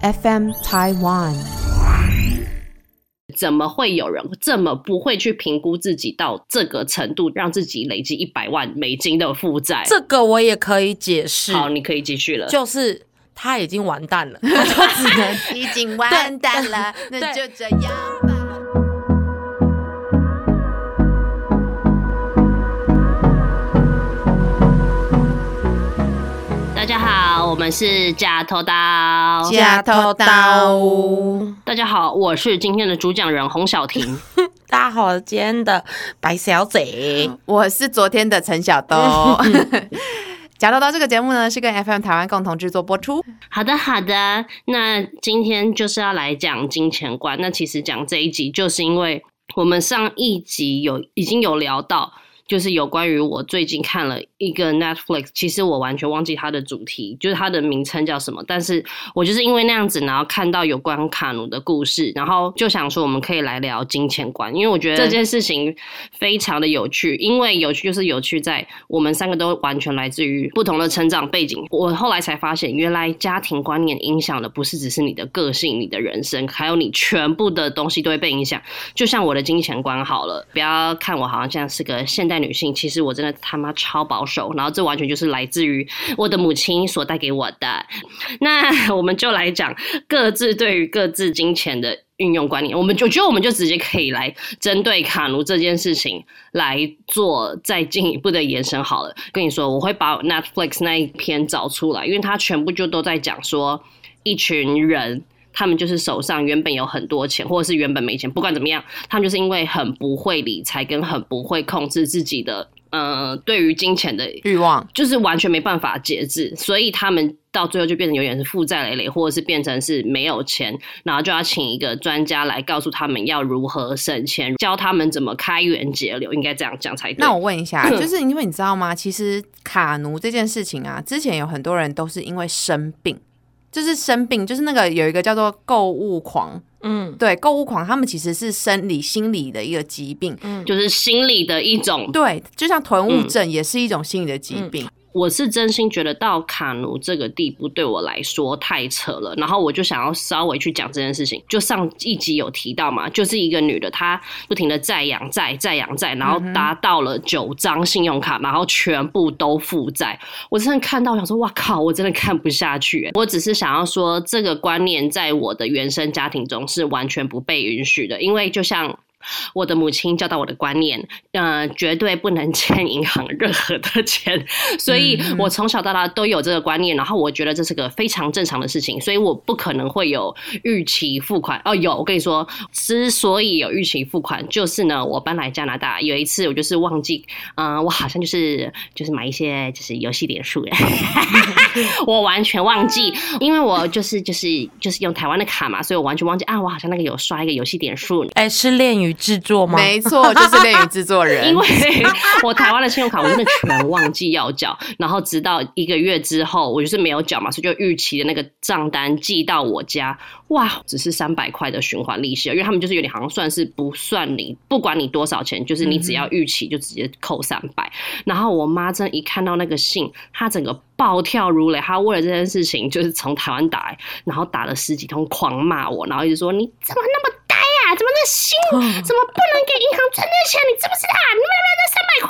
FM Taiwan。怎么会有人这么不会去评估自己到这个程度，让自己累积一百万美金的负债？这个我也可以解释。好，你可以继续了。就是他已经完蛋了，他就只能已经完蛋了，那就这样吧。我们是假头刀。假头刀，大家好，我是今天的主讲人洪小婷。大家好，今天的白小姐，我是昨天的陈小东。假头刀这个节目呢，是跟 FM 台湾共同制作播出。好的，好的。那今天就是要来讲金钱观。那其实讲这一集，就是因为我们上一集有已经有聊到。就是有关于我最近看了一个 Netflix，其实我完全忘记它的主题，就是它的名称叫什么。但是我就是因为那样子，然后看到有关卡努的故事，然后就想说我们可以来聊金钱观，因为我觉得这件事情非常的有趣。因为有趣就是有趣在我们三个都完全来自于不同的成长背景。我后来才发现，原来家庭观念影响的不是只是你的个性、你的人生，还有你全部的东西都会被影响。就像我的金钱观好了，不要看我好像像是个现代。女性其实我真的他妈超保守，然后这完全就是来自于我的母亲所带给我的。那我们就来讲各自对于各自金钱的运用观念。我们就觉得我们就直接可以来针对卡奴这件事情来做再进一步的延伸好了。跟你说，我会把 Netflix 那一篇找出来，因为它全部就都在讲说一群人。他们就是手上原本有很多钱，或者是原本没钱，不管怎么样，他们就是因为很不会理财，跟很不会控制自己的，呃，对于金钱的欲望，就是完全没办法节制，所以他们到最后就变成永远是负债累累，或者是变成是没有钱，然后就要请一个专家来告诉他们要如何省钱，教他们怎么开源节流，应该这样讲才对。那我问一下，就是因为你知道吗？其实卡奴这件事情啊，之前有很多人都是因为生病。就是生病，就是那个有一个叫做购物狂，嗯，对，购物狂，他们其实是生理、心理的一个疾病，嗯，就是心理的一种，对，就像囤物症也是一种心理的疾病。我是真心觉得到卡奴这个地步对我来说太扯了，然后我就想要稍微去讲这件事情。就上一集有提到嘛，就是一个女的，她不停的在养债、在养债，然后达到了九张信用卡，然后全部都负债。我真的看到想说，哇靠，我真的看不下去。我只是想要说，这个观念在我的原生家庭中是完全不被允许的，因为就像。我的母亲教导我的观念，呃，绝对不能欠银行任何的钱，所以我从小到大都有这个观念，然后我觉得这是个非常正常的事情，所以我不可能会有逾期付款。哦，有，我跟你说，之所以有逾期付款，就是呢，我搬来加拿大有一次，我就是忘记，嗯，我好像就是就是买一些就是游戏点数，我完全忘记，因为我就是就是就是用台湾的卡嘛，所以我完全忘记啊，我好像那个有刷一个游戏点数，哎，是恋与。制作吗？没错，就是恋与制作人。因为我台湾的信用卡我真的全忘记要缴，然后直到一个月之后，我就是没有缴嘛，所以就预期的那个账单寄到我家，哇，只是三百块的循环利息，因为他们就是有点好像算是不算你，不管你多少钱，就是你只要预期就直接扣三百。然后我妈真一看到那个信，她整个暴跳如雷，她为了这件事情就是从台湾打来，然后打了十几通狂骂我，然后一直说你怎么那么。怎么那心怎么不能给银行存那钱？你知不知道？你们那三百块，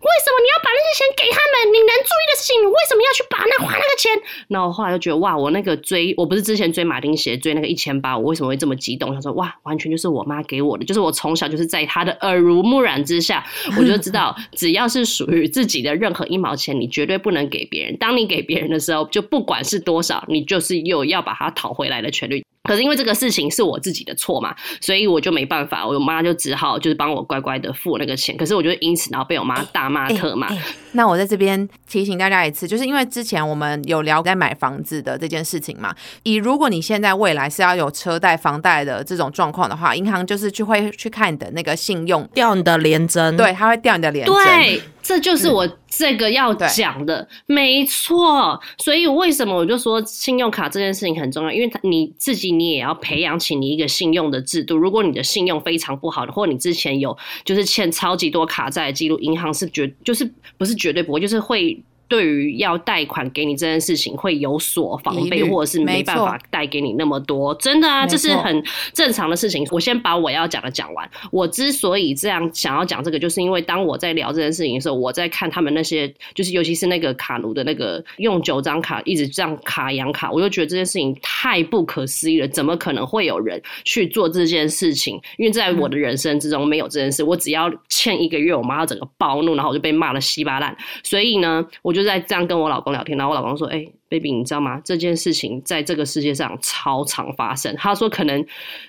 为什么你要把那些钱给他们？你能注意的事情，你为什么要去把那花那个钱？那我后来就觉得，哇，我那个追，我不是之前追马丁鞋追那个一千八，我为什么会这么激动？他说，哇，完全就是我妈给我的，就是我从小就是在她的耳濡目染之下，我就知道，只要是属于自己的任何一毛钱，你绝对不能给别人。当你给别人的时候，就不管是多少，你就是有要把它讨回来的权利。可是因为这个事情是我自己的错嘛，所以我就没办法，我妈就只好就是帮我乖乖的付那个钱。可是我觉得因此然后被我妈大骂特骂。那我在这边提醒大家一次，就是因为之前我们有聊在买房子的这件事情嘛。以如果你现在未来是要有车贷、房贷的这种状况的话，银行就是去会去看你的那个信用，调你的连征，对，他会调你的连征。对。这就是我这个要讲的，没错。所以为什么我就说信用卡这件事情很重要？因为你自己你也要培养起你一个信用的制度。如果你的信用非常不好的，或者你之前有就是欠超级多卡债的记录，银行是绝就是不是绝对不会，就是会对于要贷款给你这件事情会有所防备，或者是没办法贷给你那么多。真的啊，这是很正常的事情。我先把我要讲的讲完。我之所以这样想要讲这个，就是因为当我在聊这件事情的时候，我在看他们那些，就是尤其是那个卡奴的那个用九张卡一直这样卡养卡，我就觉得这件事情太不可思议了。怎么可能会有人去做这件事情？因为在我的人生之中没有这件事。我只要欠一个月，我妈要整个暴怒，然后我就被骂的稀巴烂。所以呢，我就就在这样跟我老公聊天，然后我老公说：“哎。” baby，你知道吗？这件事情在这个世界上超常发生。他说，可能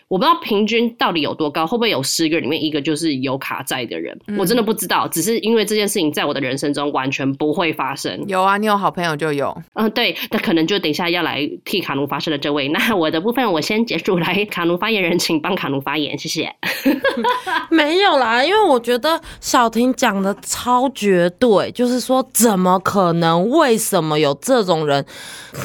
我不知道平均到底有多高，会不会有十个里面一个就是有卡债的人？我真的不知道。只是因为这件事情在我的人生中完全不会发生。有啊，你有好朋友就有。嗯，对，那可能就等一下要来替卡奴发声的这位。那我的部分我先结束，来卡奴发言人，请帮卡奴发言，谢谢。没有啦，因为我觉得小婷讲的超绝对，就是说怎么可能？为什么有这种人？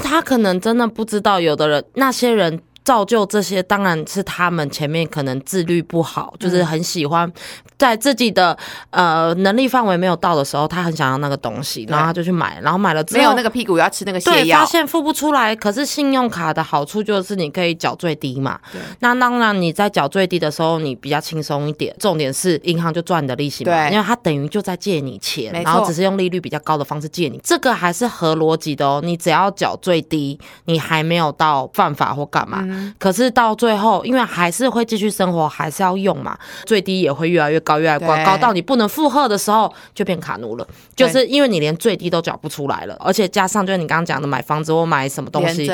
他可能真的不知道，有的人那些人。造就这些当然是他们前面可能自律不好，就是很喜欢在自己的呃能力范围没有到的时候，他很想要那个东西，然后他就去买，然后买了之后没有那个屁股要吃那个泻药，发现付不出来。可是信用卡的好处就是你可以缴最低嘛，那当然你在缴最低的时候你比较轻松一点。重点是银行就赚你的利息嘛，因为他等于就在借你钱，然后只是用利率比较高的方式借你，这个还是合逻辑的哦。你只要缴最低，你还没有到犯法或干嘛。可是到最后，因为还是会继续生活，还是要用嘛，最低也会越来越高，越来越高，高到你不能负荷的时候，就变卡奴了。就是因为你连最低都缴不出来了，而且加上就是你刚刚讲的买房子或买什么东西，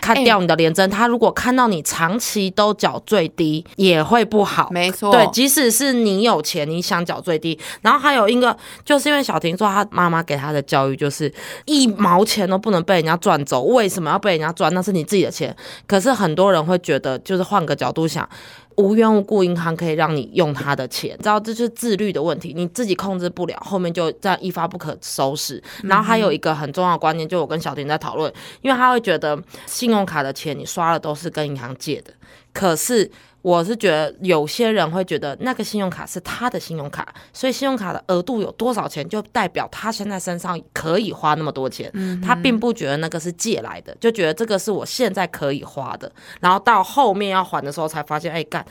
看掉你的连征，他如果看到你长期都缴最低，也会不好。没错，对，即使是你有钱，你想缴最低，然后还有一个，就是因为小婷说她妈妈给她的教育就是一毛钱都不能被人家赚走，为什么要被人家赚？那是你自己的钱。可是很多人会。觉得就是换个角度想，无缘无故银行可以让你用他的钱，知道这是自律的问题，你自己控制不了，后面就这样一发不可收拾。然后还有一个很重要的观念，就我跟小婷在讨论，因为他会觉得信用卡的钱你刷了都是跟银行借的，可是。我是觉得有些人会觉得那个信用卡是他的信用卡，所以信用卡的额度有多少钱，就代表他现在身上可以花那么多钱。嗯他并不觉得那个是借来的，就觉得这个是我现在可以花的。然后到后面要还的时候，才发现，哎，干，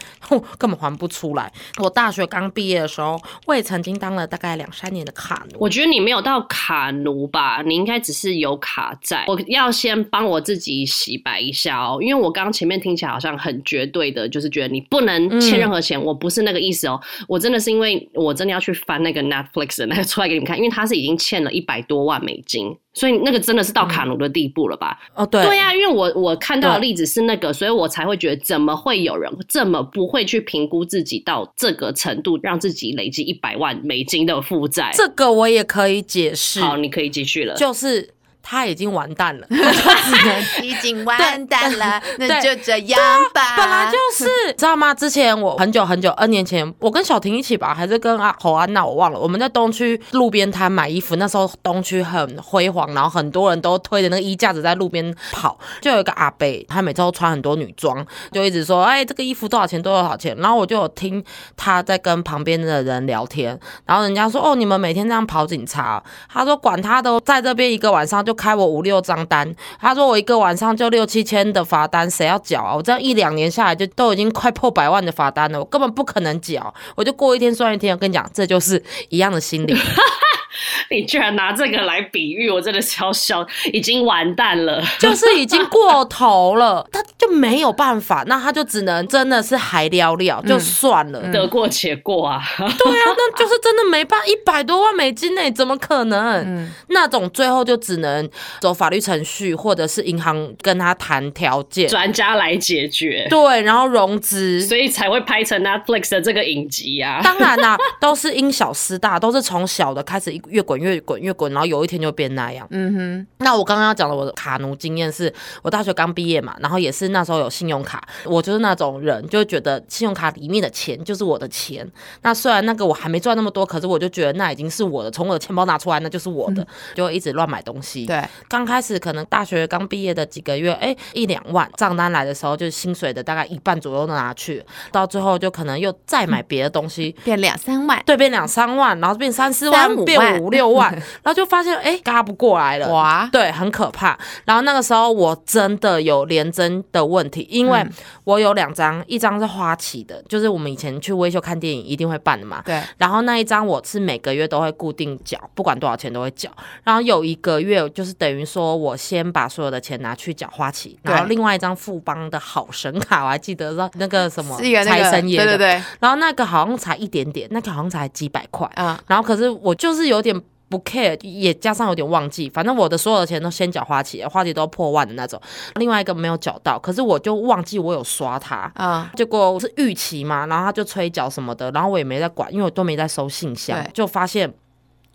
根本还不出来。我大学刚毕业的时候，我也曾经当了大概两三年的卡奴。我觉得你没有到卡奴吧，你应该只是有卡债。我要先帮我自己洗白一下哦，因为我刚刚前面听起来好像很绝对的，就是觉得。你不能欠任何钱，我不是那个意思哦。我真的是因为我真的要去翻那个 Netflix 的那个出来给你们看，因为他是已经欠了一百多万美金，所以那个真的是到卡奴的地步了吧？哦，对，对呀，因为我我看到的例子是那个，所以我才会觉得怎么会有人这么不会去评估自己到这个程度，让自己累积一百万美金的负债？这个我也可以解释。好，你可以继续了，就是。他已经完蛋了，只 能已经完蛋了，那就这样吧。本来就是，知道吗？之前我很久很久，N 年前，我跟小婷一起吧，还是跟阿侯安娜，我忘了。我们在东区路边摊买衣服，那时候东区很辉煌，然后很多人都推着那个衣架子在路边跑。就有一个阿伯，他每次都穿很多女装，就一直说：“哎，这个衣服多少钱？多少钱？”然后我就有听他在跟旁边的人聊天，然后人家说：“哦，你们每天这样跑警察？”他说：“管他的，在这边一个晚上就。”开我五六张单，他说我一个晚上就六七千的罚单，谁要缴啊？我这样一两年下来就都已经快破百万的罚单了，我根本不可能缴，我就过一天算一天。我跟你讲，这就是一样的心理。你居然拿这个来比喻，我真的笑笑，已经完蛋了，就是已经过头了，他就没有办法，那他就只能真的是还聊聊就算了，得过且过啊。对啊，那就是真的没办法，一百多万美金呢，怎么可能？那种最后就只能走法律程序，或者是银行跟他谈条件，专家来解决。对，然后融资，所以才会拍成 Netflix 的这个影集啊。当然啦，都是因小失大，都是从小的开始一。越滚越滚越滚，然后有一天就变那样。嗯哼。那我刚刚要讲的我的卡奴经验是，我大学刚毕业嘛，然后也是那时候有信用卡，我就是那种人，就觉得信用卡里面的钱就是我的钱。那虽然那个我还没赚那么多，可是我就觉得那已经是我的，从我的钱包拿出来那就是我的，就一直乱买东西。对，刚开始可能大学刚毕业的几个月，哎，一两万账单来的时候，就是薪水的大概一半左右都拿去，到最后就可能又再买别的东西，变两三万，对，变两三万，然后变三四万，变五六万，然后就发现哎，嘎不过来了，哇，对，很可怕。然后那个时候我真的有连增的问题，因为我有两张，一张是花旗的，就是我们以前去微秀看电影一定会办的嘛，对。然后那一张我是每个月都会固定缴，不管多少钱都会缴。然后有一个月就是等于说我先把所有的钱拿去缴花旗，然后另外一张富邦的好神卡，我还记得那个什么财神爷的，对对对。然后那个好像才一点点，那个好像才几百块啊。然后可是我就是有点。不 care，也加上有点忘记，反正我的所有的钱都先缴花旗，花旗都破万的那种。另外一个没有缴到，可是我就忘记我有刷它啊。结果我是预期嘛，然后他就催缴什么的，然后我也没在管，因为我都没在收信箱，就发现。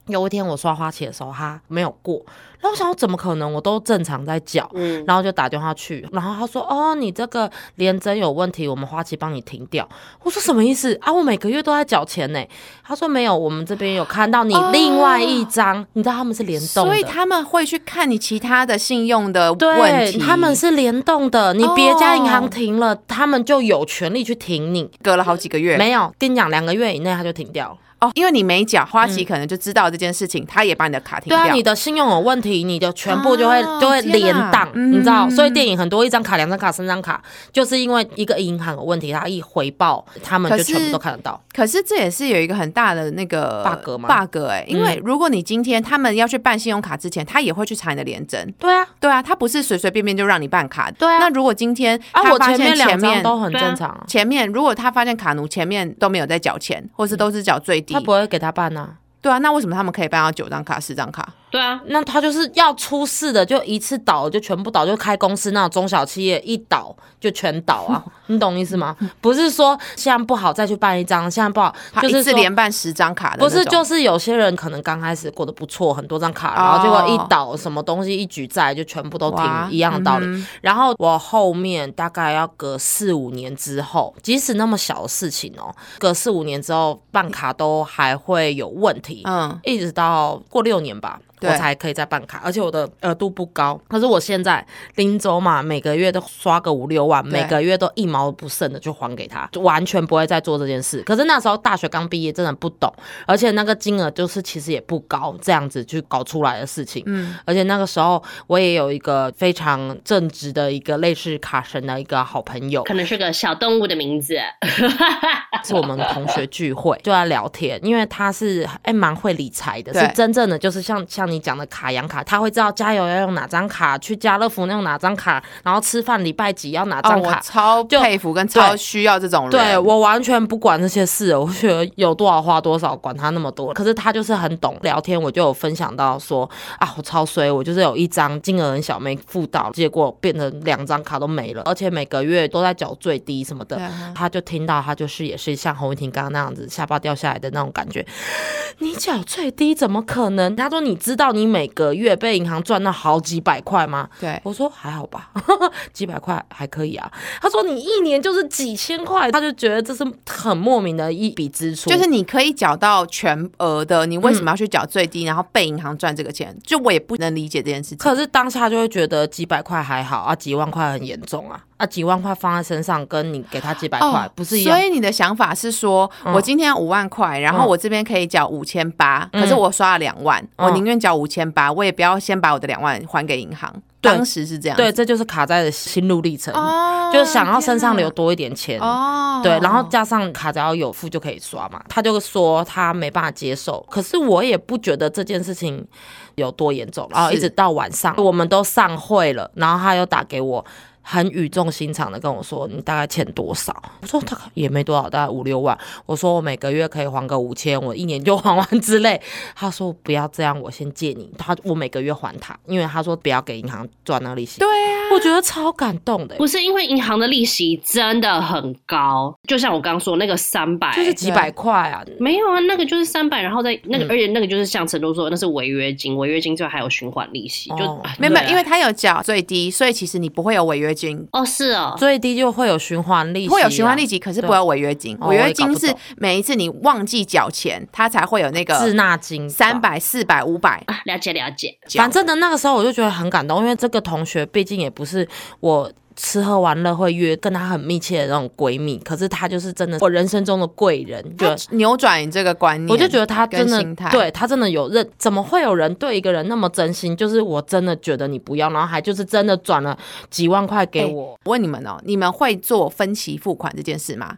有一天我刷花旗的时候，他没有过，然后我想怎么可能？我都正常在缴，然后就打电话去，然后他说：“哦，你这个连针有问题，我们花旗帮你停掉。”我说：“什么意思啊？我每个月都在缴钱呢。”他说：“没有，我们这边有看到你另外一张，你知道他们是联动，所以他们会去看你其他的信用的问题，他们是联动的。你别家银行停了，他们就有权利去停你。隔了好几个月，没有跟你讲，两个月以内他就停掉。”哦，因为你没缴，花旗可能就知道这件事情，他也把你的卡停掉。对啊，你的信用有问题，你的全部就会就会连档，你知道？所以电影很多，一张卡、两张卡、三张卡，就是因为一个银行有问题，他一回报，他们就全部都看得到。可是这也是有一个很大的那个 bug 吗？bug 哎，因为如果你今天他们要去办信用卡之前，他也会去查你的连针。对啊，对啊，他不是随随便便就让你办卡。对啊，那如果今天啊，我前面两张都很正常，前面如果他发现卡奴前面都没有在缴钱，或是都是缴最他不会给他办。呐？对啊，那为什么他们可以办到九张卡、十张卡？对啊，那他就是要出事的，就一次倒就全部倒，就开公司那种中小企业一倒就全倒啊，你懂意思吗？不是说现在不好再去办一张，现在不好就是一次连办十张卡的，不是就是有些人可能刚开始过得不错，很多张卡，然后结果一倒，什么东西一举债就全部都停，一样的道理。然后我后面大概要隔四五年之后，即使那么小的事情哦，隔四五年之后办卡都还会有问题，嗯，一直到过六年吧。我才可以再办卡，而且我的额度不高。可是我现在拎走嘛，每个月都刷个五六万，每个月都一毛不剩的就还给他，就完全不会再做这件事。可是那时候大学刚毕业，真的不懂，而且那个金额就是其实也不高，这样子去搞出来的事情。嗯，而且那个时候我也有一个非常正直的一个类似卡神的一个好朋友，可能是个小动物的名字，是我们同学聚会就在聊天，因为他是哎蛮会理财的，是真正的就是像像。你讲的卡养卡，他会知道加油要用哪张卡，去家乐福用哪张卡，然后吃饭礼拜几要哪张卡，超佩服跟超需要这种人。对我完全不管这些事，我觉得有多少花多少，管他那么多。可是他就是很懂聊天，我就有分享到说啊，我超衰，我就是有一张金额很小没付到，结果变成两张卡都没了，而且每个月都在缴最低什么的。他就听到他就是也是像洪伟婷刚刚那样子下巴掉下来的那种感觉。你缴最低怎么可能？他说你知。知道你每个月被银行赚到好几百块吗？对，我说还好吧，几百块还可以啊。他说你一年就是几千块，他就觉得这是很莫名的一笔支出。就是你可以缴到全额的，你为什么要去缴最低，然后被银行赚这个钱？就我也不能理解这件事情。可是当下就会觉得几百块还好啊，几万块很严重啊。啊，几万块放在身上，跟你给他几百块不是一样？所以你的想法是说，我今天五万块，然后我这边可以缴五千八，可是我刷了两万，我宁愿缴五千八，我也不要先把我的两万还给银行。当时是这样，对，这就是卡在的心路历程，就是想要身上留多一点钱，哦，对，然后加上卡只要有付就可以刷嘛。他就说他没办法接受，可是我也不觉得这件事情有多严重。然后一直到晚上，我们都散会了，然后他又打给我。很语重心长的跟我说：“你大概欠多少？”我说：“大概也没多少，大概五六万。”我说：“我每个月可以还个五千，我一年就还完之类。”他说：“不要这样，我先借你。”他我每个月还他，因为他说不要给银行赚那个利息。对啊，我觉得超感动的。不是因为银行的利息真的很高，就像我刚刚说那个三百，就是几百块啊。没有啊，那个就是三百，然后再那个，而且那个就是像陈都说，那是违约金，违约金之后还有循环利息，就没有没有，因为他有缴最低，所以其实你不会有违约。金。哦，是哦，最低就会有循环利息啊，会有循环利息，可是不要违约金。哦违约金是每一次你忘记缴钱，它才会有那个滞纳金三。百、四百、五百。啊了解了解。反正呢那个时候我就觉得很感动，因为这个同学毕竟也不是我。吃喝玩乐会约跟她很密切的那种闺蜜，可是她就是真的我人生中的贵人，就扭转你这个观念，我就觉得她真的对她真的有认，怎么会有人对一个人那么真心？就是我真的觉得你不要，然后还就是真的转了几万块给哎我。我问你们哦，你们会做分期付款这件事吗？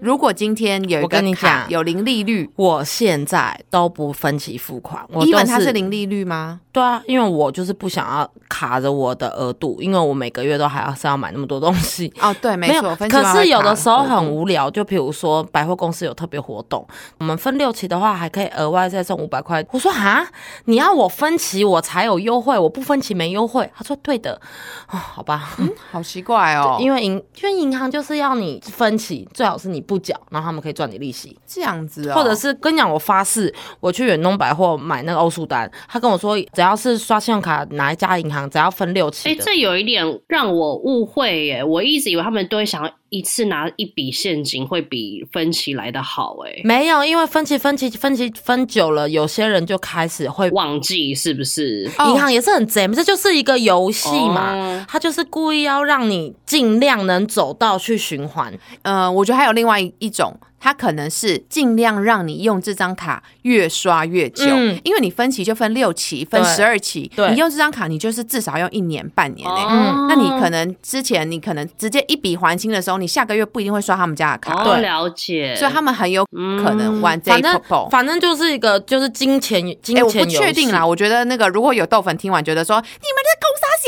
如果今天有一我跟你个卡讲有零利率，我现在都不分期付款，我英都文它是零利率吗？对啊，因为我就是不想要卡着我的额度，因为我每个月都还要是要买那么多东西。哦，对，没有错。，分期可是有的时候很无聊，就比如说百货公司有特别活动，我们分六期的话，还可以额外再送五百块。我说哈，你要我分期我才有优惠，我不分期没优惠。他说对的，哦，好吧，好奇怪哦，因为银因为银行就是要你分期，最好是你不缴，然后他们可以赚你利息。这样子哦，或者是跟你讲，我发誓，我去远东百货买那个欧舒丹，他跟我说，只要是刷信用卡哪一家银行，只要分六哎、期哎，这有一点让我误会耶！我一直以为他们都会想要一次拿一笔现金，会比分期来的好哎。没有，因为分期分期分期分久了，有些人就开始会。忘记是不是？哦银行也是很贼，这就是一个游戏嘛，哦他就是故意要让你尽量能走到去循环。呃，我觉得还有另外一一种，它可能是尽量让你用这张卡越刷越久，嗯。因为你分期就分六期、分十二期，你用这张卡，你就是至少用一年半年那你可能之前你可能直接一笔还清的时候，你下个月不一定会刷他们家的卡，哦，对。了解。所以他们很有可能玩这一反正。反正就是一个就是金钱金哎、我不。确定啦，我觉得那个如果有豆粉听完觉得说你们在攻杀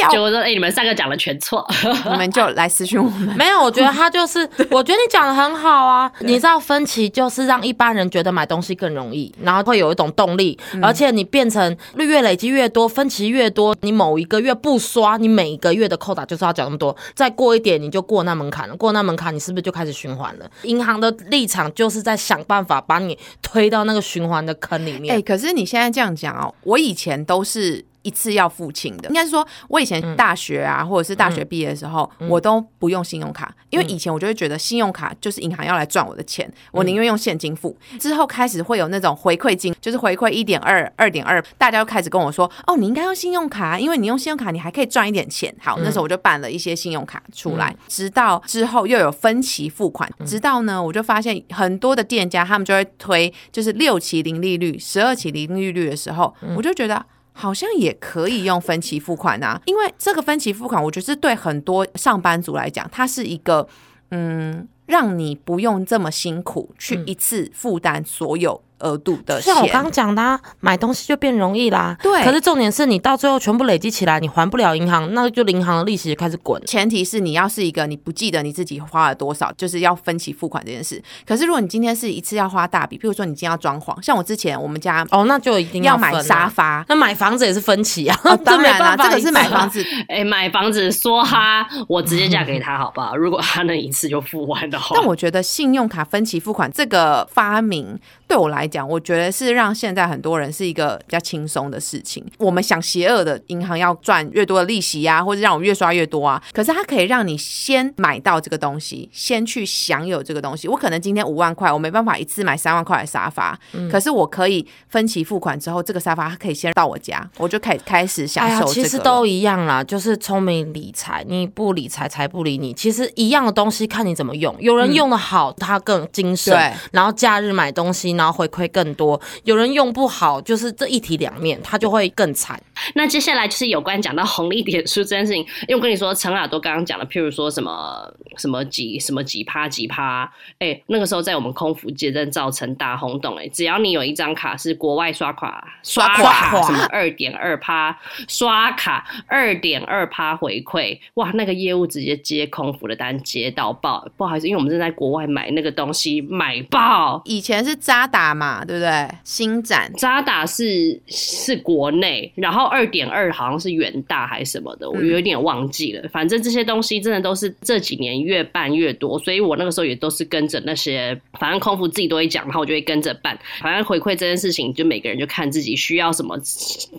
小，结果说，哎、你们三个讲的全错。你们就来私讯我们。没有，我觉得他就是，我觉得你讲的很好啊。你知道分歧就是让一般人觉得买东西更容易，然后会有一种动力，嗯而且你变成越累积越多，分期越多，你某一个月不刷，你每一个月的扣打就是要缴那么多，再过一点你就过那门槛了，过那门槛你是不是就开始循环了？银行的立场就是在想办法把你推到那个循环的坑里哎、面。可是你现在这样讲哦，我以前都是。一次要付清的，应该是说，我以前大学啊，或者是大学毕业的时候，我都不用信用卡，因为以前我就会觉得信用卡就是银行要来赚我的钱，我宁愿用现金付。之后开始会有那种回馈金，就是回馈一点二、二点二，大家就开始跟我说，哦，你应该用信用卡，因为你用信用卡你还可以赚一点钱。好，那时候我就办了一些信用卡出来，直到之后又有分期付款，直到呢，我就发现很多的店家他们就会推就是六期零利率、十二期零利率的时候，我就觉得。好像也可以用分期付款啊，因为这个分期付款，我觉得是对很多上班族来讲，它是一个嗯，让你不用这么辛苦去一次负担所有额度的钱。像我刚刚讲的、啊，买东西就变容易啦。对可是重点是你到最后全部累积起来，你还不了银行，那就银行的利息就开始滚。前提是你要是一个你不记得你自己花了多少，就是要分期付款这件事。可是如果你今天是一次要花大笔，譬如说你今天要装潢，像我之前我们家哦，那就一定要买沙发，那买房子也是分期啊。哦，当然啦，啦，这个是买房子。子。哎、买房子说哈，我直接嫁给他，好不好？如果他能一次就付完的话，但我觉得信用卡分期付款这个发明，对我来讲，我觉得是让现在很多人是一个比较轻松的事情。我们想邪恶的银行要赚越多的利息啊，或者让我越刷越多啊，可是它可以让你先买到这个东西，先去享有这个东西。我可能今天五万块，我没办法一次买三万块的沙发，嗯可是我可以分期付款之后，这个沙发它可以先到我家，我就可以开始享受。其实都一样啦，就是聪明理财，你不理财财不理你。其实一样的东西，看你怎么用。有人用的好，他更精神，对然后假日买东西，然后回馈更多。有人用不好，就是这一体两面，他就会更惨。那接下来就是有关讲到红利点数这件事情，因为我跟你说，陈耳朵刚刚讲了，譬如说什么什么几什么几趴几趴，哎、那个时候在我们空服界真造成大轰动、哎，只要你有一张卡是国外刷卡刷刷卡卡什么二点二趴刷卡二点二趴回馈，哇，那个业务直接接空服的单接到爆，不好意思，因为我们正在国外买那个东西买爆，以前是渣打嘛，对不对？新展渣打是是国内，然后二点二好像是元大还是什么的，我有点忘记了。反正这些东西真的都是这几年越办越多，所以我那个时候也都是跟着那些，反正空服自己都会讲，然后我就会跟着办。反正回馈这件事情，就每个人就看自己需要什么，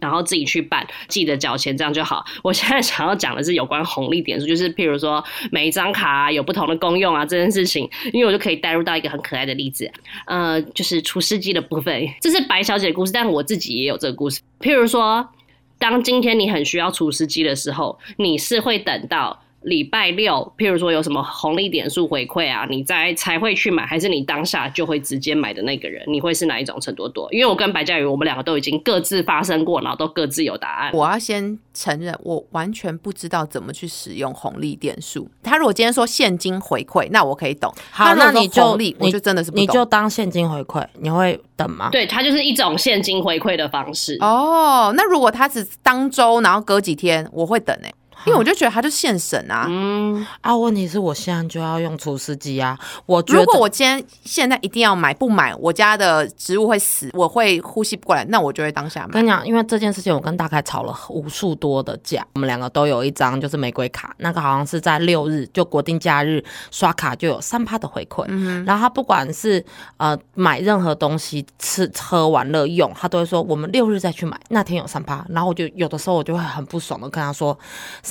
然后自己去办，记得缴钱这样就好。我现在想要讲的是有关红利点数，就是譬如说每一张卡有不同的功用啊这件事情，因为我就可以带入到一个很可爱的例子，呃，就是除司机的部分，这是白小姐的故事，但我自己也有这个故事。譬如说，当今天你很需要厨师机的时候，你是会等到。礼拜六，譬如说有什么红利点数回馈啊，你在才会去买，还是你当下就会直接买的那个人？你会是哪一种程度多？因为我跟白嘉宇，我们两个都已经各自发生过，然后都各自有答案。我要先承认，我完全不知道怎么去使用红利点数。他如果今天说现金回馈，那我可以懂。好，那你就我就真的是你就当现金回馈，你会等吗？对，它就是一种现金回馈的方式。哦，那如果他只当周，然后隔几天，我会等哎。因为我就觉得他就现省啊，嗯啊，问题是我现在就要用除湿机啊。我如果我今天现在一定要买，不买我家的植物会死，我会呼吸不过来，那我就会当下买。跟你讲，因为这件事情我跟大凯吵了无数多的架，我们两个都有一张就是玫瑰卡，那个好像是在六日就国定假日刷卡就有三趴的回馈，然后他不管是呃买任何东西吃喝玩乐用，他都会说我们六日再去买，那天有三趴，然后我就有的时候我就会很不爽的跟他说。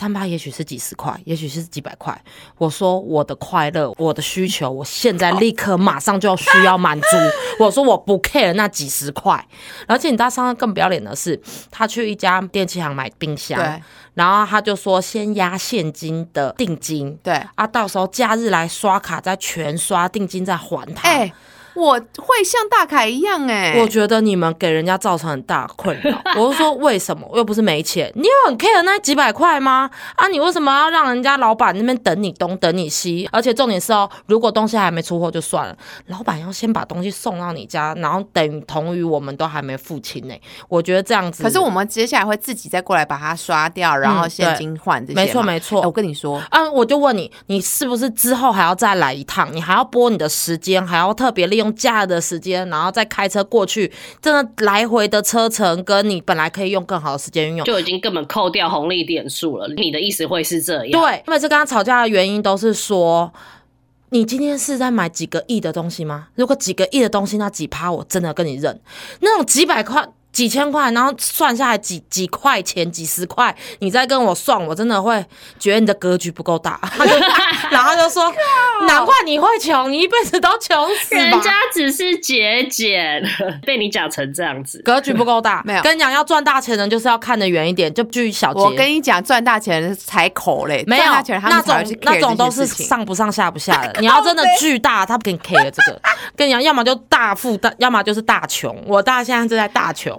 三八也许是几十块，也许是几百块。我说我的快乐，我的需求，我现在立刻马上就要需要满足。我说我不 care 那几十块。而且你知道，上次更不要脸的是，他去一家电器行买冰箱，然后他就说先压现金的定金，对啊，到时候假日来刷卡再全刷定金再还他。我会像大凯一样哎，我觉得你们给人家造成很大困扰。我是说，为什么？我又不是没钱，你有很 care 那几百块吗？啊，你为什么要让人家老板那边等你东等你西？而且重点是哦，如果东西还没出货就算了，老板要先把东西送到你家，然后等同于我们都还没付清呢。我觉得这样子，可是我们接下来会自己再过来把它刷掉，然后现金换这些。没错没错，我跟你说，啊，我就问你，你是不是之后还要再来一趟？你还要拨你的时间，还要特别利用。用假的时间，然后再开车过去，真的来回的车程，跟你本来可以用更好的时间运用，就已经根本扣掉红利点数了。你的意思会是这样？对，每次跟他吵架的原因都是说，你今天是在买几个亿的东西吗？如果几个亿的东西，那几趴我真的跟你认，那种几百块。几千块，然后算下来几几块钱、几十块，你再跟我算，我真的会觉得你的格局不够大。然后就说，难怪你会穷，你一辈子都穷死。人家只是节俭，被你讲成这样子，格局不够大。没有，跟你讲，要赚大钱人就是要看得远一点，就距小节。我跟你讲，赚大钱人才口嘞，没有那种那种都是上不上下不下的。你要真的巨大，他不给你 care 这个。跟你讲，要么就大富大，要么就是大穷。我大现在正在大穷。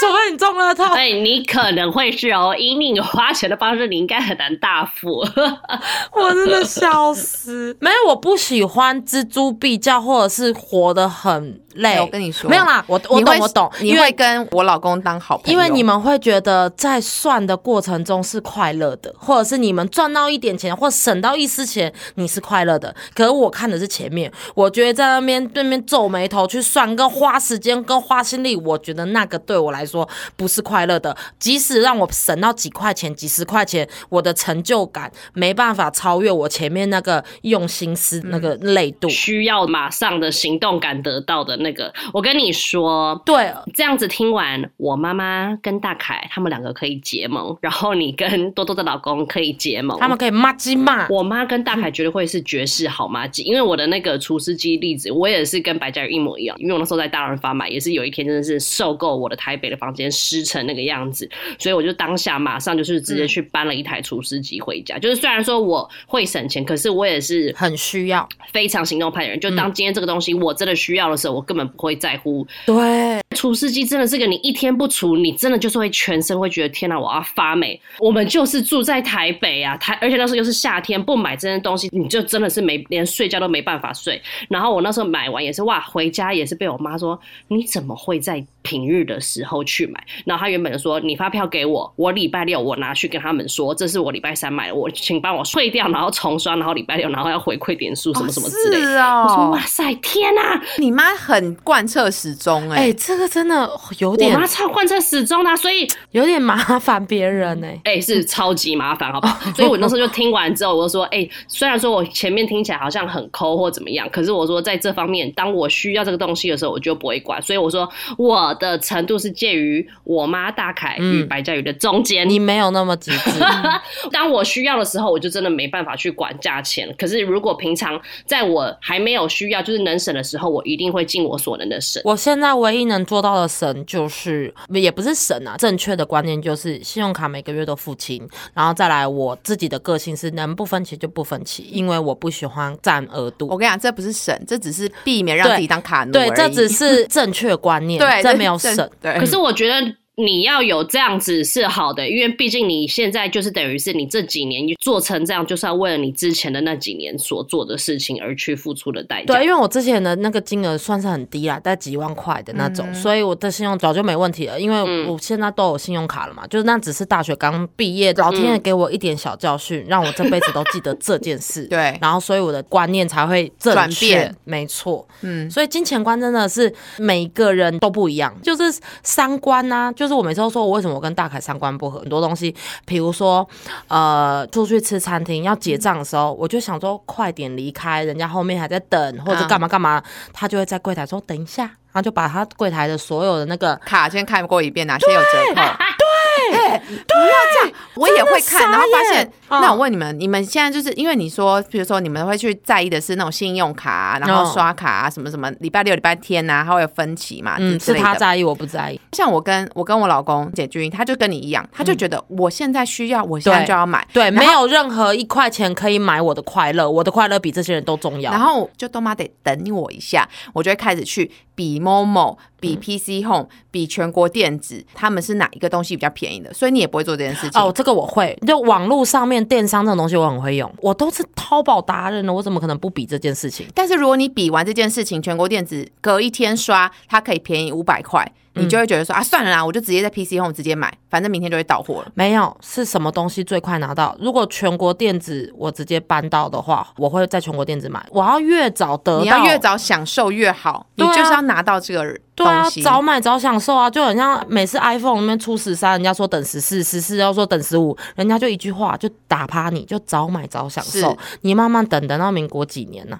除非你中了套，哎，你可能会是哦。以你花钱的方式，你应该很难大富。我真的笑死！没有，我不喜欢锱铢必较，或者是活得很。累，我跟你说，没有啦，我我懂我懂，你会跟我老公当好朋友，因为你们会觉得在算的过程中是快乐的，或者是你们赚到一点钱或省到一丝钱，你是快乐的。可是我看的是前面，我觉得在那边对面皱眉头去算，跟花时间跟花心力，我觉得那个对我来说不是快乐的。即使让我省到几块钱、几十块钱，我的成就感没办法超越我前面那个用心思那个累度，需要马上的行动感得到的。那个，我跟你说，对，这样子听完，我妈妈跟大凯他们两个可以结盟，然后你跟多多的老公可以结盟，他们可以骂鸡骂。我妈跟大凯绝对会是绝世好妈鸡，因为我的那个厨师机例子，我也是跟白嘉宇一模一样，因为我那时候在大润发买，也是有一天真的是受够我的台北的房间湿成那个样子，所以我就当下马上就是直接去搬了一台除湿机回家。就是虽然说我会省钱，可是我也是很需要，非常行动派的人。就当今天这个东西我真的需要的时候，我根本不会在乎，对，除湿机真的是个你一天不除，你真的就是会全身会觉得天哪，我要发霉。我们就是住在台北啊，台而且那时候又是夏天，不买这些东西，你就真的是没连睡觉都没办法睡。然后我那时候买完也是哇，回家也是被我妈说你怎么会在平日的时候去买？然后他原本就说你发票给我，我礼拜六我拿去跟他们说这是我礼拜三买的，我请帮我退掉，然后重刷，然后礼拜六然后要回馈点数什么什么之类的。我说哇塞，天哪！你妈很贯彻始终哎，哎，这个真的有点，我妈超贯彻始终的，所以有点麻烦别人哎，哎，是超级麻烦，好不好？所以我那时候就听完之后，我就说，哎，虽然说我前面听起来好像很抠或怎么样，可是我说在这方面，当我需要这个东西的时候，我就不会管。所以我说我的程度是介于我妈大凯与白嘉宇的中间，你没有那么极致。当我需要的时候，我就真的没办法去管价钱。可是如果平常在我还没有需要，就是能省的时候，我一定会尽我所能的省。我现在唯一能做到的省，就是也不是省啊，正确的观念就是信用卡每个月都付清，然后再来我自己的个性是能不分期就不分期，因为我不喜欢占额度。我跟你讲，这不是省，这只是避免让自己当卡奴。对，这只是正确观念，对，这没有省。对，可是我我觉得。你要有这样子是好的，因为毕竟你现在就是等于是你这几年做成这样，就是要为了你之前的那几年所做的事情而去付出的代价。对，因为我之前的那个金额算是很低啦，在几万块的那种，所以我的信用早就没问题了。因为我现在都有信用卡了嘛，就是那只是大学刚毕业，老天爷给我一点小教训，让我这辈子都记得这件事。对，然后所以我的观念才会转变。没错，嗯，所以金钱观真的是每个人都不一样，就是三观啊，就。就是我每次都说，我为什么我跟大凯三观不合？很多东西，比如说，呃，出去吃餐厅要结账的时候，我就想说快点离开，人家后面还在等，或者干嘛干嘛，他就会在柜台说等一下，然后就把他柜台的所有的那个卡先看过一遍，哪些有折扣。对，不要这样，我也会看，然后发现。那我问你们，你们现在就是因为你说，比如说你们会去在意的是那种信用卡，然后刷卡啊，什么什么，礼拜六、礼拜天呐，它会有分期嘛？嗯，是他在意，我不在意。像我跟我跟我老公简君，他就跟你一样，他就觉得我现在需要，我现在就要买，对，没有任何一块钱可以买我的快乐，我的快乐比这些人都重要。然后就都妈得等我一下，我就会开始去比某某。比 PC Home 比全国电子，他们是哪一个东西比较便宜的？所以你也不会做这件事情哦。这个我会，就网络上面电商这种东西我很会用，我都是淘宝达人了，我怎么可能不比这件事情？但是如果你比完这件事情，全国电子隔一天刷，它可以便宜五百块。你就会觉得说啊，算了啦，我就直接在 PC Home 直接买，反正明天就会到货了。没有，是什么东西最快拿到？如果全国电子我直接搬到的话，我会在全国电子买。我要越早得到，你要越早享受越好。你就是要拿到这个对啊，早买早享受啊，就很像每次 iPhone 里面出十三，人家说等十四，十四要说等十五，人家就一句话就打趴你，就早买早享受。你慢慢等，等到民国几年呢？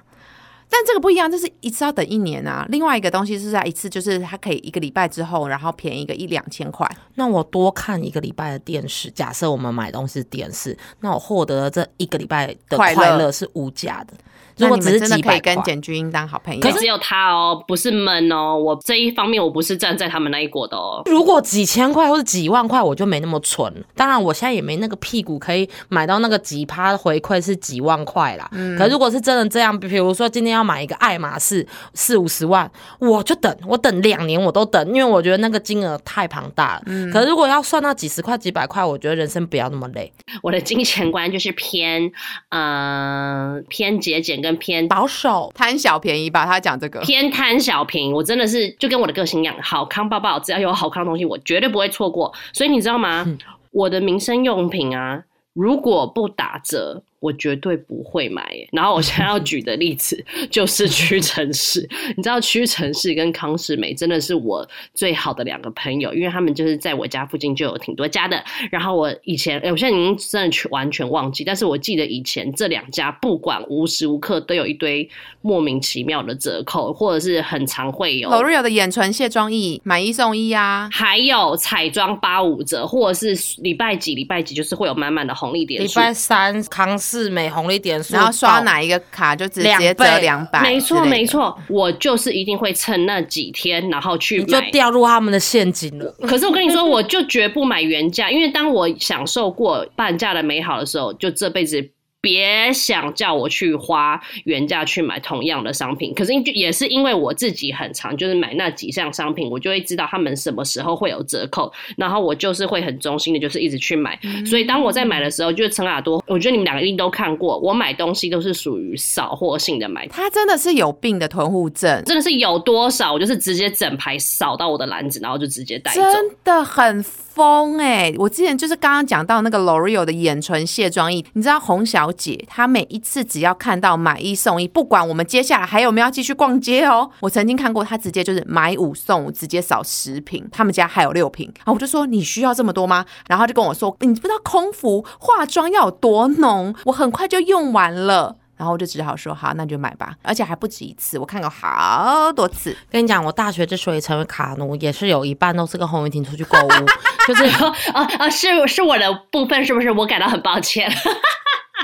但这个不一样，这是一次要等一年啊。另外一个东西是在一次，就是它可以一个礼拜之后，然后便宜个一两千块。那我多看一个礼拜的电视，假设我们买东西电视，那我获得这一个礼拜的快乐是无价的。如果只是真的可以跟简君英当好朋友，可是只有他哦，不是闷哦。我这一方面我不是站在他们那一国的哦。如果几千块或者几万块，我就没那么蠢。当然，我现在也没那个屁股可以买到那个几趴回馈是几万块啦。嗯。可如果是真的这样，比如说今天要买一个爱马仕四五十万，我就等，我等两年我都等，因为我觉得那个金额太庞大了。嗯。可是如果要算到几十块、几百块，我觉得人生不要那么累。我的金钱观就是偏，嗯，偏节俭跟偏保守、贪小便宜吧。他讲这个偏贪小便宜，我真的是就跟我的个性一样，好康抱抱，只要有好康的东西，我绝对不会错过。所以你知道吗？我的民生用品啊，如果不打折。我绝对不会买。然后我现在要举的例子 就是屈臣氏，你知道屈臣氏跟康士美真的是我最好的两个朋友，因为他们就是在我家附近就有挺多家的。然后我以前，哎我现在已经真的全完全忘记，但是我记得以前这两家不管无时无刻都有一堆莫名其妙的折扣，或者是很常会有。l o r 的眼唇卸妆液买一送一啊，还有彩妆八五折，或者是礼拜几礼拜几就是会有满满的红利点。礼拜三康。四美红利点数，然后刷哪一个卡就直接折两百，没错没错，我就是一定会趁那几天，然后去就掉入他们的陷阱了。可是我跟你说，我就绝不买原价，因为当我享受过半价的美好的时候，就这辈子别想叫我去花原价去买同样的商品，可是也是因为我自己很常就是买那几项商品，我就会知道他们什么时候会有折扣，然后我就是会很忠心的，就是一直去买。所以当我在买的时候，就是陈雅多，我觉得你们两个一定都看过，我买东西都是属于扫货性的买。他真的是有病的囤户症，真的是有多少，我就是直接整排扫到我的篮子，然后就直接带走，真的很。疯哎！我之前就是刚刚讲到那个 L'Oreal 的眼唇卸妆液，你知道洪小姐她每一次只要看到买一送一，不管我们接下来还有没有要继续逛街哦，我曾经看过她直接就是买五送五，直接少十瓶，他们家还有六瓶，然后我就说你需要这么多吗？然后就跟我说你不知道空服化妆要有多浓，我很快就用完了。然后我就只好说好，那就买吧，而且还不止一次，我看过好多次。跟你讲，我大学之所以成为卡奴，也是有一半都是跟洪云婷出去购物，就是说，啊啊，是是我的部分，是不是？我感到很抱歉。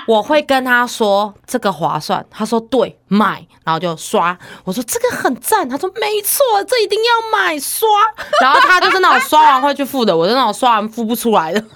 我会跟他说这个划算，他说对，买，然后就刷。我说这个很赞，他说没错，这一定要买刷。然后他就是那种刷完会去付的，我是那种刷完付不出来的。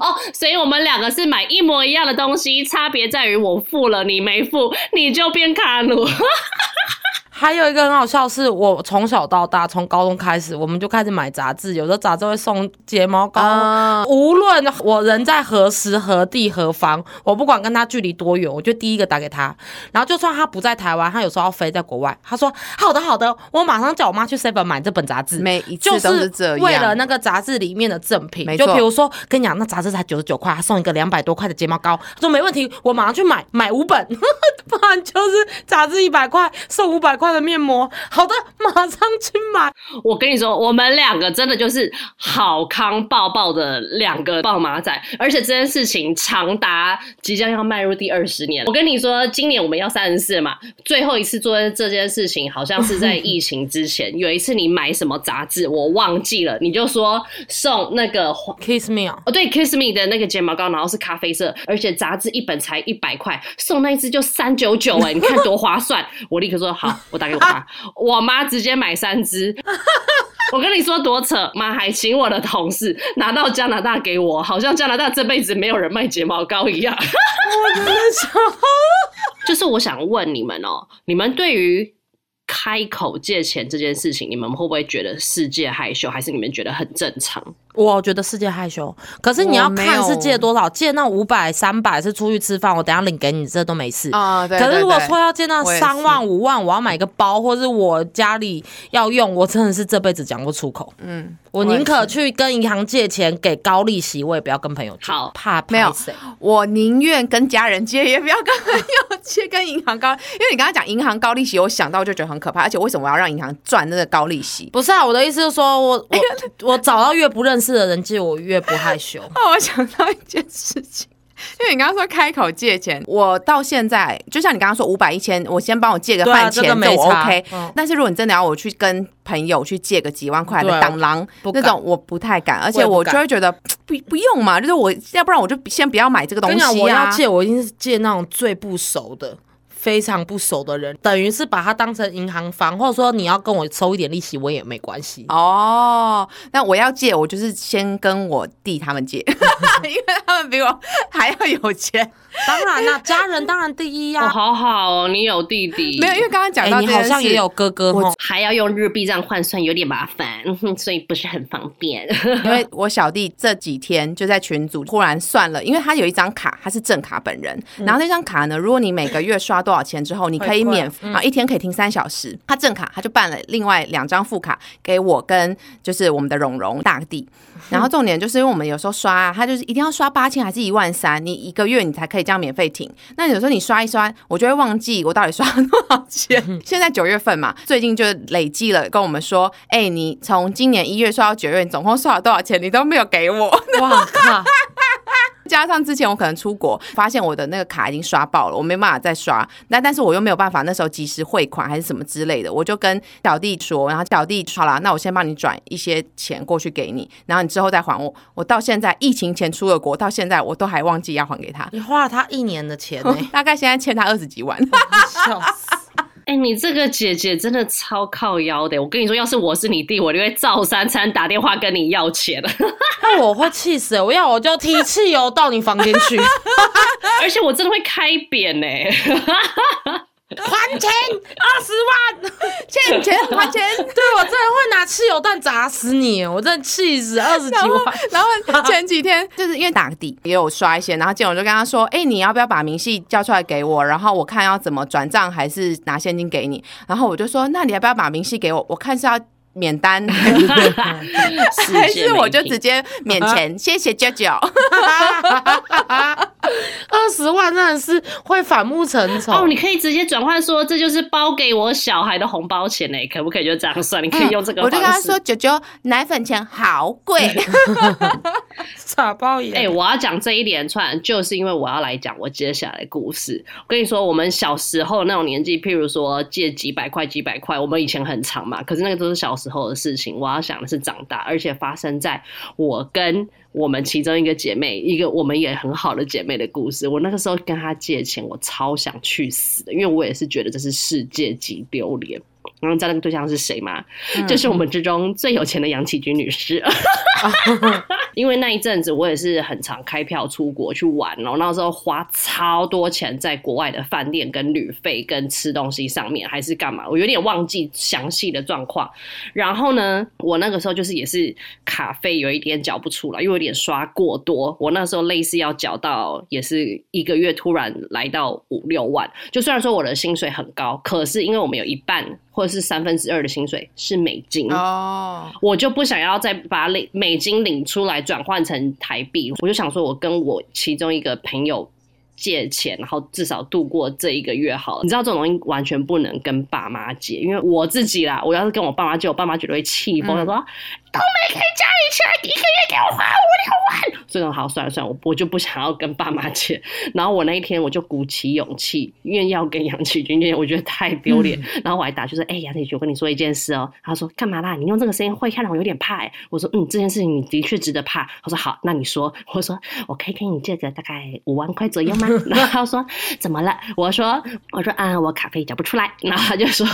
哦，所以我们两个是买一模一样的东西，差别在于我付了，你没付，你就变卡奴。还有一个很好笑，是我从小到大，从高中开始，我们就开始买杂志。有时候杂志会送睫毛膏，无论我人在何时何地何方，我不管跟他距离多远，我就第一个打给他。然后就算他不在台湾，他有时候要飞在国外，他说好的好的，我马上叫我妈去 seven 买这本杂志。每一次都是这样，为了那个杂志里面的赠品。就比如说跟你讲，那杂志才九十九块，他送一个两百多块的睫毛膏，他说没问题，我马上去买，买五本，不然就是杂志一百块送五百块。的面膜，好的，马上去买。我跟你说，我们两个真的就是好康抱抱的两个抱马仔，而且这件事情长达即将要迈入第二十年。我跟你说，今年我们要三十四嘛，最后一次做这件事情，好像是在疫情之前。有一次你买什么杂志，我忘记了，你就说送那个 Kiss Me 哦，对，Kiss Me 的那个睫毛膏，然后是咖啡色，而且杂志一本才一百块，送那一支就三九九，哎，你看多划算！我立刻说好，我。打给我妈，我妈直接买三支。我跟你说多扯，妈还请我的同事拿到加拿大给我，好像加拿大这辈子没有人卖睫毛膏一样。我真的想，就是我想问你们哦，你们对于开口借钱这件事情，你们会不会觉得世界害羞，还是你们觉得很正常？我觉得世界害羞，可是你要看是借多少，借那五百、三百是出去吃饭，我等下领给你，这都没事啊。可是如果说要借那三万、五万，我要买个包，或是我家里要用，我真的是这辈子讲不出口。嗯，我宁可去跟银行借钱给高利息，我也不要跟朋友借。好，怕没有，我宁愿跟家人借，也不要跟朋友借。跟银行高，因为你刚刚讲银行高利息，我想到就觉得很可怕。而且为什么我要让银行赚那个高利息？不是啊，我的意思是说我我我找到越不认识的人借我。越不害羞。哦，我想到一件事情，因为你刚刚说开口借钱，我到现在就像你刚刚说五百一千，我先帮我借个饭钱，这我 OK。但是如果你真的要我去跟朋友去借个几万块的当狼那种，我不太敢，而且我就会觉得不不用嘛，就是我要不然我就先不要买这个东西啊。我要借，我一定是借那种最不熟的。非常不熟的人，等于是把它当成银行房，或者说你要跟我收一点利息，我也没关系哦。那我要借，我就是先跟我弟他们借，因为他们比我还要有钱。当然啦，家人当然第一呀。好好哦，你有弟弟？没有，因为刚刚讲到你好像也有哥哥，我还要用日币这样换算，有点麻烦，所以不是很方便。因为我小弟这几天就在群组忽然算了，因为他有一张卡，他是正卡本人，然后那张卡呢，如果你每个月刷多少钱之后，你可以免啊，一天可以停三小时。他正卡，他就办了另外两张副卡给我跟就是我们的蓉蓉大地。然后重点就是因为我们有时候刷，啊他就是一定要刷八千还是一万三，你一个月你才可以这样免费停。那有时候你刷一刷，我就会忘记我到底刷了多少钱。现在九月份嘛，最近就累积了，跟我们说，哎，你从今年一月刷到九月，你总共刷了多少钱？你都没有给我。哇靠！加上之前我可能出国，发现我的那个卡已经刷爆了，我没办法再刷。那但是我又没有办法那时候及时汇款还是什么之类的，我就跟小弟说，然后小弟好了，那我先帮你转一些钱过去给你，然后你之后再还我。我到现在疫情前出了国，到现在我都还忘记要还给他。你花了他一年的钱呢，大概现在欠他二十几万。笑死！哎，你这个姐姐真的超靠腰的。我跟你说，要是我是你弟，我就会照三餐打电话跟你要钱。那我会气死，我要我就提汽油到你房间去，而且我真的会开扁呢。还钱二十万，欠钱还钱，对我真的会拿汽油弹砸死你，我真的气死二十几万。然后 前几天就是因为打底也有刷一些，然后建勇就跟他说：“哎，你要不要把明细交出来给我？然后我看要怎么转账，还是拿现金给你？”然后我就说：“那你要不要把明细给我？我看是要。”免单，还是我就直接免钱？谢谢舅舅。二十万真的是会反目成仇哦！你可以直接转换说，这就是包给我小孩的红包钱呢，可不可以就这样算？你可以用这个。我就跟他说，九九奶粉钱好贵，傻包眼。哎，我要讲这一连串，就是因为我要来讲我接下来的故事。我跟你说，我们小时候那种年纪，譬如说借几百块、几百块，我们以前很长嘛，可是那个都是小。时候的事情，我要想的是长大，而且发生在我跟我们其中一个姐妹，一个我们也很好的姐妹的故事。我那个时候跟她借钱，我超想去死的，因为我也是觉得这是世界级丢脸。然后，在那个对象是谁吗？就是我们之中最有钱的杨启军女士。因为那一阵子我也是很常开票出国去玩，然后那时候花超多钱在国外的饭店、跟旅费、跟吃东西上面，还是干嘛？我有点忘记详细的状况。然后呢，我那个时候就是也是卡费有一点缴不出来，因为有点刷过多。我那时候类似要缴到也是一个月突然来到五六万，就虽然说我的薪水很高，可是因为我们有一半。或者是三分之二的薪水是美金哦，我就不想要再把领美金领出来转换成台币，我就想说，我跟我其中一个朋友借钱，然后至少度过这一个月好了。你知道这种东西完全不能跟爸妈借，因为我自己啦，我要是跟我爸妈借，我爸妈绝对会气疯，他说。都没给家里钱，一个月给我花五六万，这种好算了算了，我我就不想要跟爸妈借。然后我那一天我就鼓起勇气，因为要跟杨启军借，我觉得太丢脸。然后我还打，就说：“哎，杨启军，我跟你说一件事哦。”他说：“干嘛啦？你用这个声音会看到我有点怕。”我说：“嗯，这件事情你的确值得怕。”他说：“好，那你说。”我说：“我可以跟你借个大概五万块左右吗？” 然后他说：“怎么了？”我说：“我说啊，我卡费缴不出来。”然后他就说：“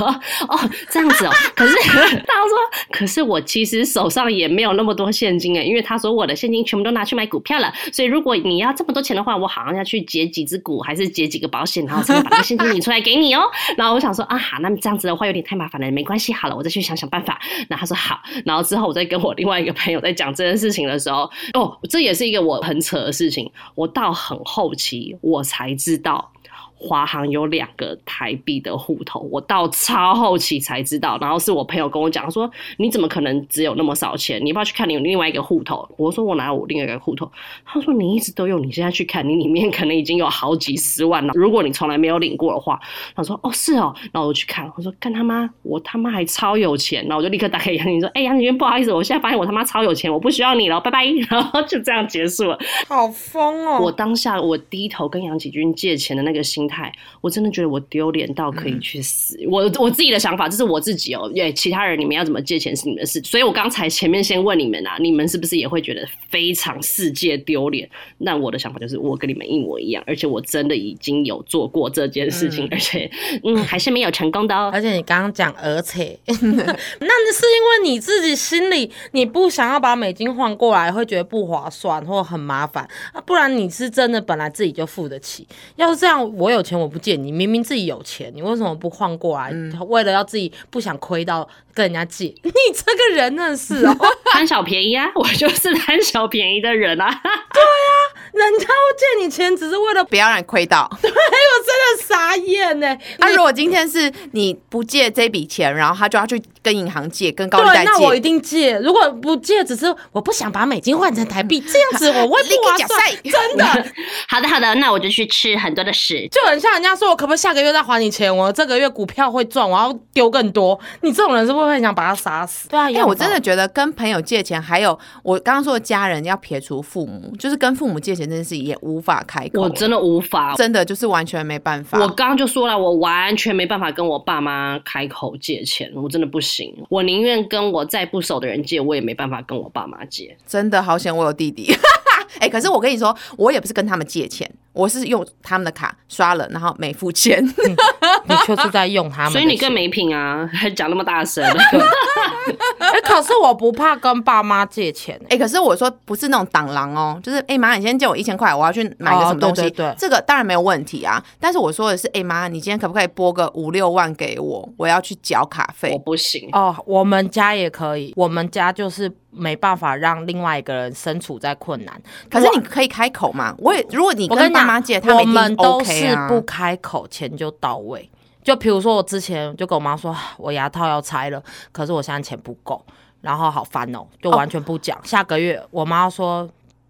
哦，这样子哦。”可是 他说：“可是我其实手。”手上也没有那么多现金哎，因为他说我的现金全部都拿去买股票了，所以如果你要这么多钱的话，我好像要去结几只股，还是结几个保险，然后才能把那个现金领出来给你哦。然后我想说啊，好，那这样子的话有点太麻烦了，没关系，好了，我再去想想办法。然后他说好，然后之后我再跟我另外一个朋友在讲这件事情的时候，哦，这也是一个我很扯的事情，我到很后期我才知道。华航有两个台币的户头，我到超后期才知道，然后是我朋友跟我讲他说，你怎么可能只有那么少钱？你要不要去看你有另外一个户头？我说我哪有另外一个户头？他说你一直都有，你现在去看，你里面可能已经有好几十万了。如果你从来没有领过的话，他说哦是哦，然后我去看，我说干他妈，我他妈还超有钱，然后我就立刻打给杨景说，哎杨景军不好意思，我现在发现我他妈超有钱，我不需要你了，拜拜，然后就这样结束了。好疯哦！我当下我低头跟杨启军借钱的那个心。态，我真的觉得我丢脸到可以去死。我我自己的想法，这是我自己哦。耶，其他人你们要怎么借钱是你们的事。所以我刚才前面先问你们啊，你们是不是也会觉得非常世界丢脸？那我的想法就是，我跟你们一模一样，而且我真的已经有做过这件事情，而且嗯，还是没有成功的哦。而且你刚刚讲，而 且那是因为你自己心里你不想要把美金换过来，会觉得不划算或很麻烦啊。不然你是真的本来自己就付得起。要是这样，我有。有钱我不借你，明明自己有钱，你为什么不换过来？为了要自己不想亏到跟人家借，你这个人真是哦，贪小便宜啊！我就是贪小便宜的人啊！对啊，人家借你钱只是为了不要让你亏到。对，我真的傻眼呢。那如果今天是你不借这笔钱，然后他就要去跟银行借，跟高利贷借，那我一定借。如果不借，只是我不想把美金换成台币，这样子我会不划算。真的，好的好的，那我就去吃很多的屎。就很像人家说，我可不可以下个月再还你钱？我这个月股票会赚，我要丢更多。你这种人是不是很想把他杀死？对啊，因为我真的觉得跟朋友借钱，还有我刚刚说的家人要撇除父母，就是跟父母借钱这件事也无法开口。我真的无法，真的就是完全没办法。我刚刚就说了，我完全没办法跟我爸妈开口借钱，我真的不行。我宁愿跟我再不熟的人借，我也没办法跟我爸妈借。真的好险，我有弟弟。哎，可是我跟你说，我也不是跟他们借钱。我是用他们的卡刷了，然后没付钱。你就是在用他们，所以你更没品啊！还讲那么大声。哎，可是我不怕跟爸妈借钱。哎，可是我说不是那种挡狼哦，就是哎妈，你先借我一千块，我要去买个什么东西。对，这个当然没有问题啊。但是我说的是，哎妈，你今天可不可以拨个五六万给我？我要去缴卡费。我不行哦，我们家也可以，我们家就是没办法让另外一个人身处在困难。可是你可以开口嘛？我也，如果你跟爸妈借，我们都是不开口，钱就到位。就比如说，我之前就跟我妈说，我牙套要拆了，可是我现在钱不够，然后好烦哦，就完全不讲。下个月我妈说。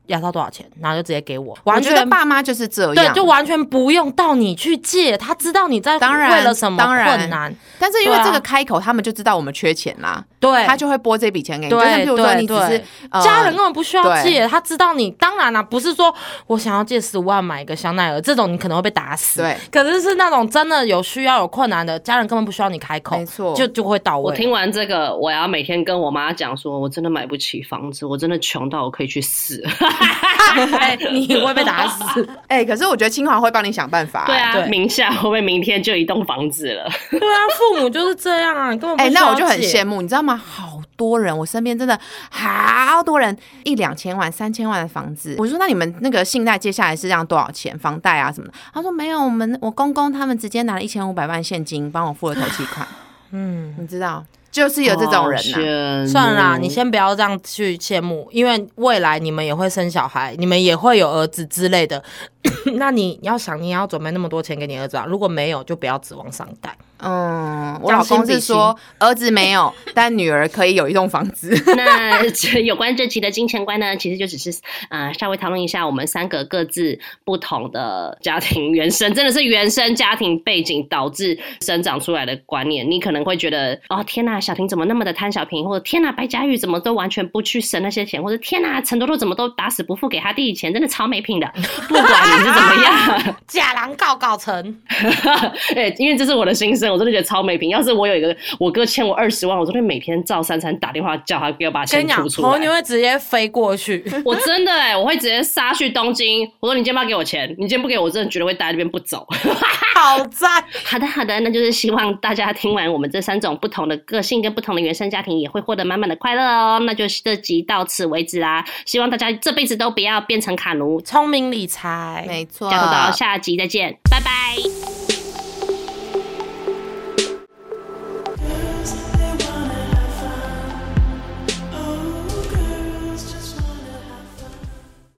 牙套多少钱？然后就直接给我。我觉得爸妈就是这样，对，就完全不用到你去借，他知道你在为了什么困难。但是因为这个开口，他们就知道我们缺钱啦，对，他就会拨这笔钱给你。就像比如说，你只是家人根本不需要借，他知道你。当然了，不是说我想要借十五万买一个香奈儿这种，你可能会被打死。对，可是是那种真的有需要、有困难的家人，根本不需要你开口，没错，就就会到位。我听完这个，我要每天跟我妈讲说，我真的买不起房子，我真的穷到我可以去死。你会被打死 哎！可是我觉得清华会帮你想办法。对啊，名下会不会明天就一栋房子了？对啊，父母就是这样啊，根本哎，那我就很羡慕，你知道吗？好多人，我身边真的好多人，一两千万、三千万的房子。我说那你们那个信贷接下来是这样多少钱？房贷啊什么的？他说没有，我们我公公他们直接拿了一千五百万现金帮我付了头期款。嗯，你知道。就是有这种人呐，算了，你先不要这样去羡慕，因为未来你们也会生小孩，你们也会有儿子之类的。那你要想，你也要准备那么多钱给你儿子啊？如果没有，就不要指望上贷。嗯，我老公是说儿子没有，但女儿可以有一栋房子。那这有关这期的金钱观呢，其实就只是啊，稍微讨论一下我们三个各自不同的家庭原生，真的是原生家庭背景导致生长出来的观念。你可能会觉得哦，天呐，小婷怎么那么的贪小便宜，或者天呐，白佳玉怎么都完全不去省那些钱，或者天呐，陈多多怎么都打死不付给他弟弟钱，真的超没品的。不管你是怎么样，假狼告告成。哎，因为这是我的心声。我真的觉得超没品。要是我有一个我哥欠我二十万，我昨天每天照三餐打电话叫他给我把钱吐出来。跟你会直接飞过去。我真的哎，我会直接杀去东京。我说你今天不要给我钱，你今天不给我，我真的绝对会待在那边不走。好赞！好的好的，那就是希望大家听完我们这三种不同的个性跟不同的原生家庭，也会获得满满的快乐哦。那就这集到此为止啦。希望大家这辈子都不要变成卡奴，聪明理财，没错。加油到下集再见，拜拜。